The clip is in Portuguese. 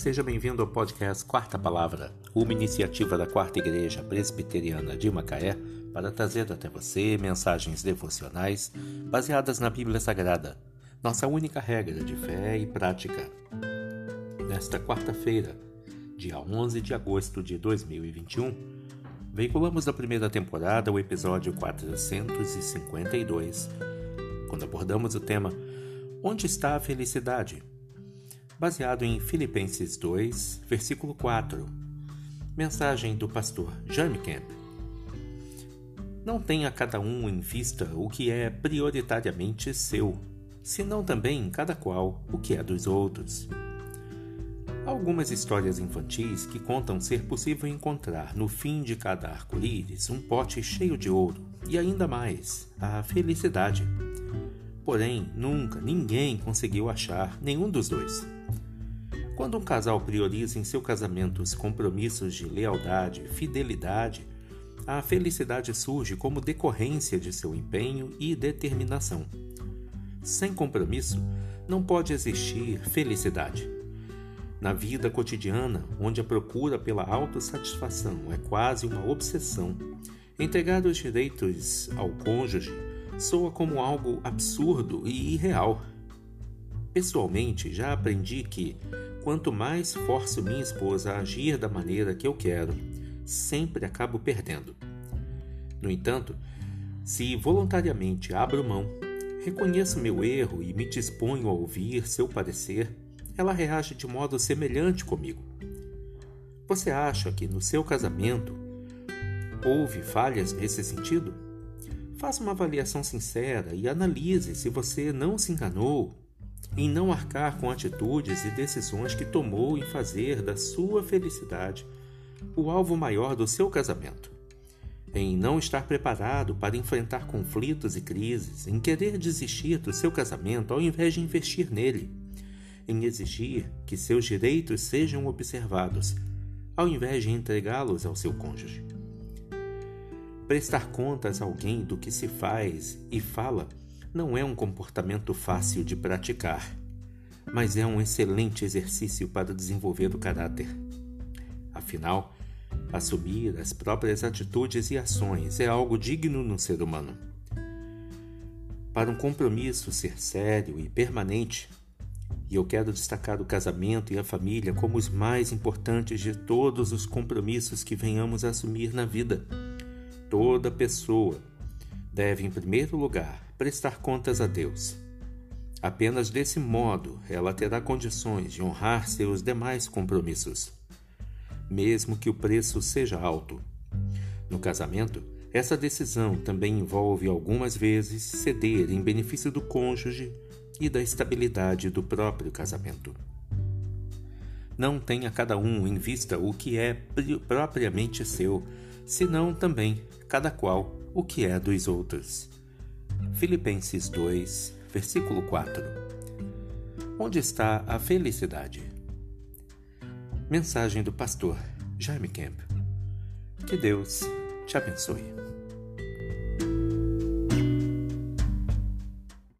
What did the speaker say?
seja bem-vindo ao podcast Quarta Palavra, uma iniciativa da Quarta Igreja Presbiteriana de Macaé para trazer até você mensagens devocionais baseadas na Bíblia Sagrada, nossa única regra de fé e prática. Nesta quarta-feira, dia 11 de agosto de 2021, veiculamos da primeira temporada o episódio 452, quando abordamos o tema Onde está a felicidade? Baseado em Filipenses 2, versículo 4. Mensagem do pastor Jaime Camp. Não tenha cada um em vista o que é prioritariamente seu, senão também cada qual o que é dos outros. Há algumas histórias infantis que contam ser possível encontrar no fim de cada arco-íris um pote cheio de ouro e ainda mais, a felicidade. Porém, nunca ninguém conseguiu achar nenhum dos dois. Quando um casal prioriza em seu casamento os compromissos de lealdade e fidelidade, a felicidade surge como decorrência de seu empenho e determinação. Sem compromisso, não pode existir felicidade. Na vida cotidiana, onde a procura pela autossatisfação é quase uma obsessão, entregar os direitos ao cônjuge soa como algo absurdo e irreal. Pessoalmente, já aprendi que, quanto mais forço minha esposa a agir da maneira que eu quero, sempre acabo perdendo. No entanto, se voluntariamente abro mão, reconheço meu erro e me disponho a ouvir seu parecer, ela reage de modo semelhante comigo. Você acha que no seu casamento houve falhas nesse sentido? Faça uma avaliação sincera e analise se você não se enganou em não arcar com atitudes e decisões que tomou em fazer da sua felicidade o alvo maior do seu casamento, em não estar preparado para enfrentar conflitos e crises, em querer desistir do seu casamento ao invés de investir nele, em exigir que seus direitos sejam observados, ao invés de entregá-los ao seu cônjuge. Prestar contas a alguém do que se faz e fala não é um comportamento fácil de praticar, mas é um excelente exercício para desenvolver o caráter. Afinal, assumir as próprias atitudes e ações é algo digno no ser humano. Para um compromisso ser sério e permanente, e eu quero destacar o casamento e a família como os mais importantes de todos os compromissos que venhamos a assumir na vida. Toda pessoa deve, em primeiro lugar, prestar contas a Deus. Apenas desse modo ela terá condições de honrar seus demais compromissos, mesmo que o preço seja alto. No casamento, essa decisão também envolve algumas vezes ceder em benefício do cônjuge e da estabilidade do próprio casamento. Não tenha cada um em vista o que é propriamente seu, senão também cada qual o que é dos outros. Filipenses 2, versículo 4. Onde está a felicidade? Mensagem do pastor Jaime Camp. Que Deus te abençoe.